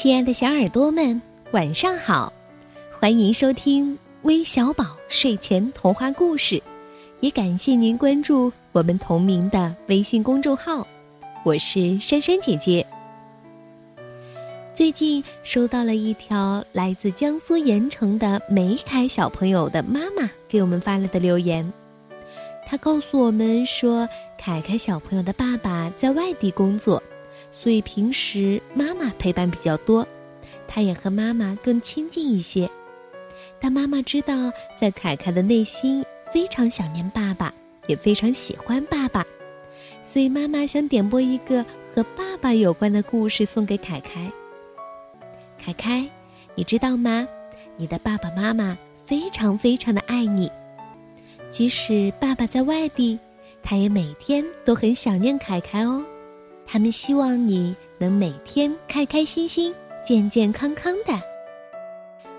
亲爱的小耳朵们，晚上好！欢迎收听微小宝睡前童话故事，也感谢您关注我们同名的微信公众号。我是珊珊姐姐。最近收到了一条来自江苏盐城的梅凯小朋友的妈妈给我们发来的留言，他告诉我们说，凯凯小朋友的爸爸在外地工作。所以平时妈妈陪伴比较多，他也和妈妈更亲近一些。但妈妈知道，在凯凯的内心非常想念爸爸，也非常喜欢爸爸，所以妈妈想点播一个和爸爸有关的故事送给凯凯。凯凯，你知道吗？你的爸爸妈妈非常非常的爱你，即使爸爸在外地，他也每天都很想念凯凯哦。他们希望你能每天开开心心、健健康康的。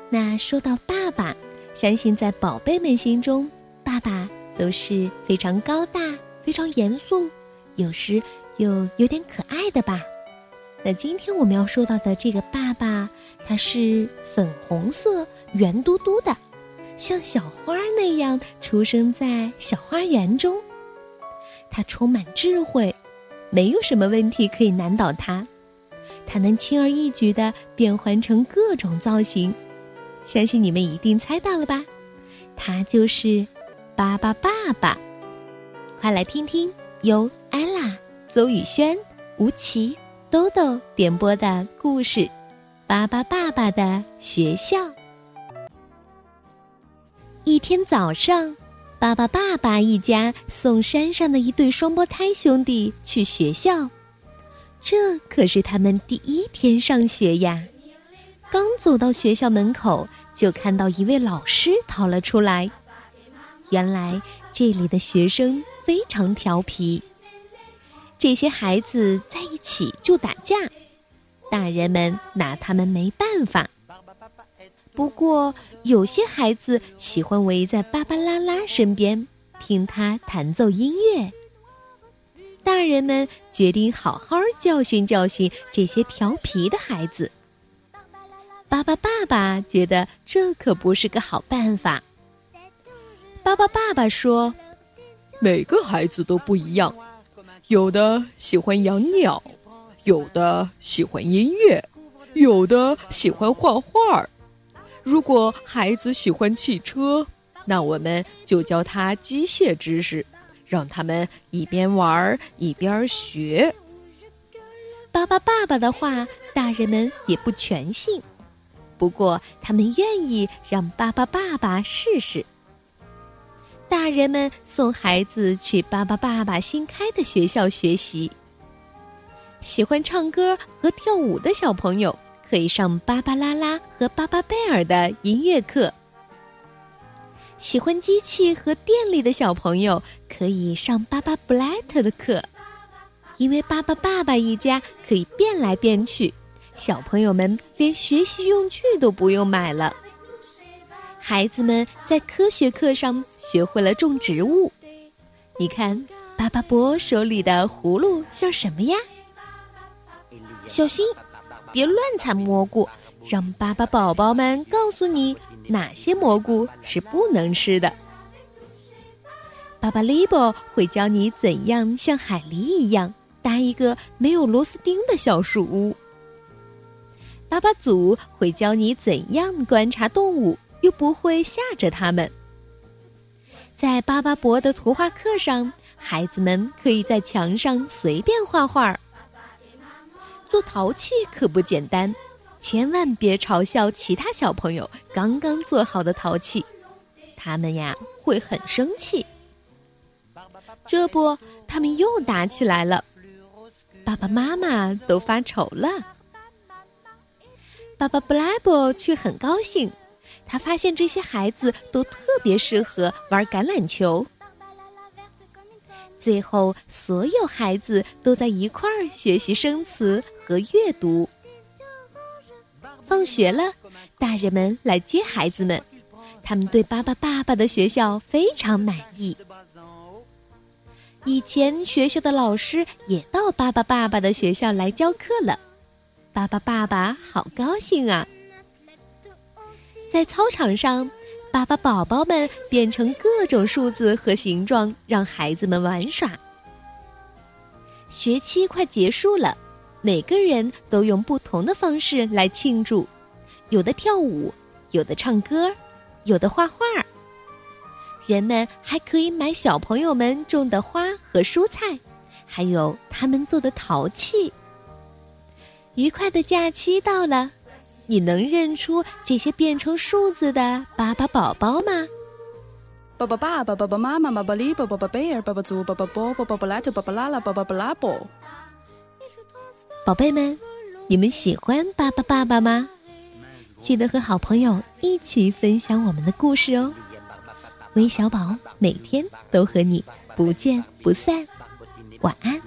那说到爸爸，相信在宝贝们心中，爸爸都是非常高大、非常严肃，有时又有点可爱的吧？那今天我们要说到的这个爸爸，他是粉红色、圆嘟嘟的，像小花那样出生在小花园中。他充满智慧。没有什么问题可以难倒他，他能轻而易举的变换成各种造型，相信你们一定猜到了吧？他就是巴巴爸爸。快来听听由艾拉、邹宇轩、吴奇、豆豆点播的故事《巴巴爸爸的学校》。一天早上。巴巴爸爸一家送山上的一对双胞胎兄弟去学校，这可是他们第一天上学呀。刚走到学校门口，就看到一位老师逃了出来。原来这里的学生非常调皮，这些孩子在一起就打架，大人们拿他们没办法。不过，有些孩子喜欢围在芭芭拉拉身边，听他弹奏音乐。大人们决定好好教训教训这些调皮的孩子。巴巴爸爸觉得这可不是个好办法。巴巴爸爸说：“每个孩子都不一样，有的喜欢养鸟，有的喜欢音乐，有的喜欢画画。”如果孩子喜欢汽车，那我们就教他机械知识，让他们一边玩一边学。巴巴爸爸的话，大人们也不全信，不过他们愿意让巴巴爸爸试试。大人们送孩子去巴巴爸爸新开的学校学习。喜欢唱歌和跳舞的小朋友。可以上芭芭拉拉和巴巴贝尔的音乐课。喜欢机器和电力的小朋友可以上巴巴布莱特的课，因为巴巴爸爸一家可以变来变去，小朋友们连学习用具都不用买了。孩子们在科学课上学会了种植物。你看，巴巴伯手里的葫芦像什么呀？小心！别乱采蘑菇，让巴巴宝宝们告诉你哪些蘑菇是不能吃的。巴巴利伯会教你怎样像海狸一样搭一个没有螺丝钉的小树屋。巴巴祖会教你怎样观察动物又不会吓着它们。在巴巴伯的图画课上，孩子们可以在墙上随便画画。做陶器可不简单，千万别嘲笑其他小朋友刚刚做好的陶器，他们呀会很生气。这不，他们又打起来了，爸爸妈妈都发愁了。爸爸布莱伯却很高兴，他发现这些孩子都特别适合玩橄榄球。最后，所有孩子都在一块儿学习生词和阅读。放学了，大人们来接孩子们，他们对巴巴爸爸的学校非常满意。以前学校的老师也到巴巴爸爸的学校来教课了，巴巴爸爸好高兴啊！在操场上，巴巴宝宝们变成各种数字和形状，让孩子们玩耍。学期快结束了，每个人都用不同的方式来庆祝，有的跳舞，有的唱歌，有的画画。人们还可以买小朋友们种的花和蔬菜，还有他们做的陶器。愉快的假期到了，你能认出这些变成数字的巴巴宝宝吗？巴巴爸爸、巴巴妈妈、巴巴里、巴巴巴贝尔、巴巴祖、巴巴波、巴巴布拉特、巴巴拉拉、巴巴布拉波。宝贝们，你们喜欢巴巴爸爸吗？记得和好朋友一起分享我们的故事哦。微小宝每天都和你不见不散，晚安。